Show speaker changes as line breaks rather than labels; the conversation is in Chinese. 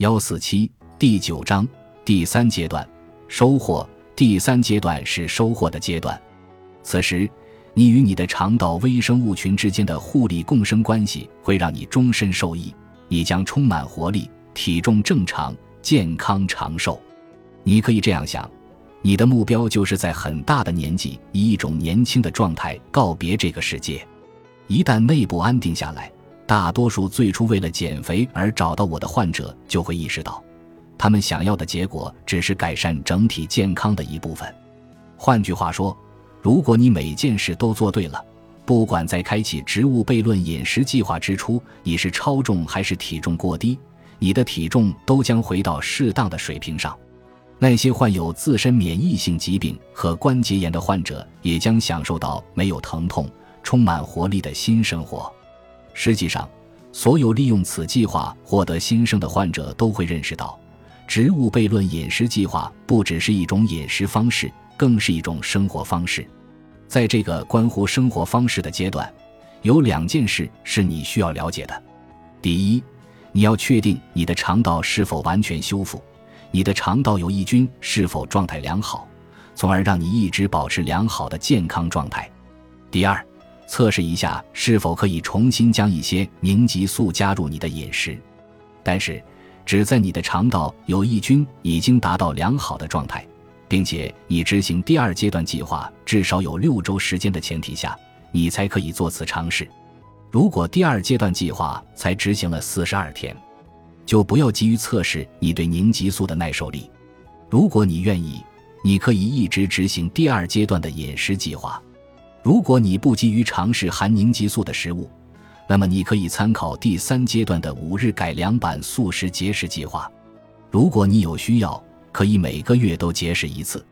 幺四七第九章第三阶段收获。第三阶段是收获的阶段，此时你与你的肠道微生物群之间的互利共生关系会让你终身受益，你将充满活力，体重正常，健康长寿。你可以这样想：你的目标就是在很大的年纪以一种年轻的状态告别这个世界。一旦内部安定下来，大多数最初为了减肥而找到我的患者就会意识到。他们想要的结果只是改善整体健康的一部分。换句话说，如果你每件事都做对了，不管在开启植物悖论饮食计划之初你是超重还是体重过低，你的体重都将回到适当的水平上。那些患有自身免疫性疾病和关节炎的患者也将享受到没有疼痛、充满活力的新生活。实际上，所有利用此计划获得新生的患者都会认识到。植物悖论饮食计划不只是一种饮食方式，更是一种生活方式。在这个关乎生活方式的阶段，有两件事是你需要了解的。第一，你要确定你的肠道是否完全修复，你的肠道有益菌是否状态良好，从而让你一直保持良好的健康状态。第二，测试一下是否可以重新将一些凝集素加入你的饮食，但是。只在你的肠道有益菌已经达到良好的状态，并且你执行第二阶段计划至少有六周时间的前提下，你才可以做此尝试。如果第二阶段计划才执行了四十二天，就不要急于测试你对凝集素的耐受力。如果你愿意，你可以一直执行第二阶段的饮食计划。如果你不急于尝试含凝激素的食物，那么你可以参考第三阶段的五日改良版素食节食计划。如果你有需要，可以每个月都节食一次。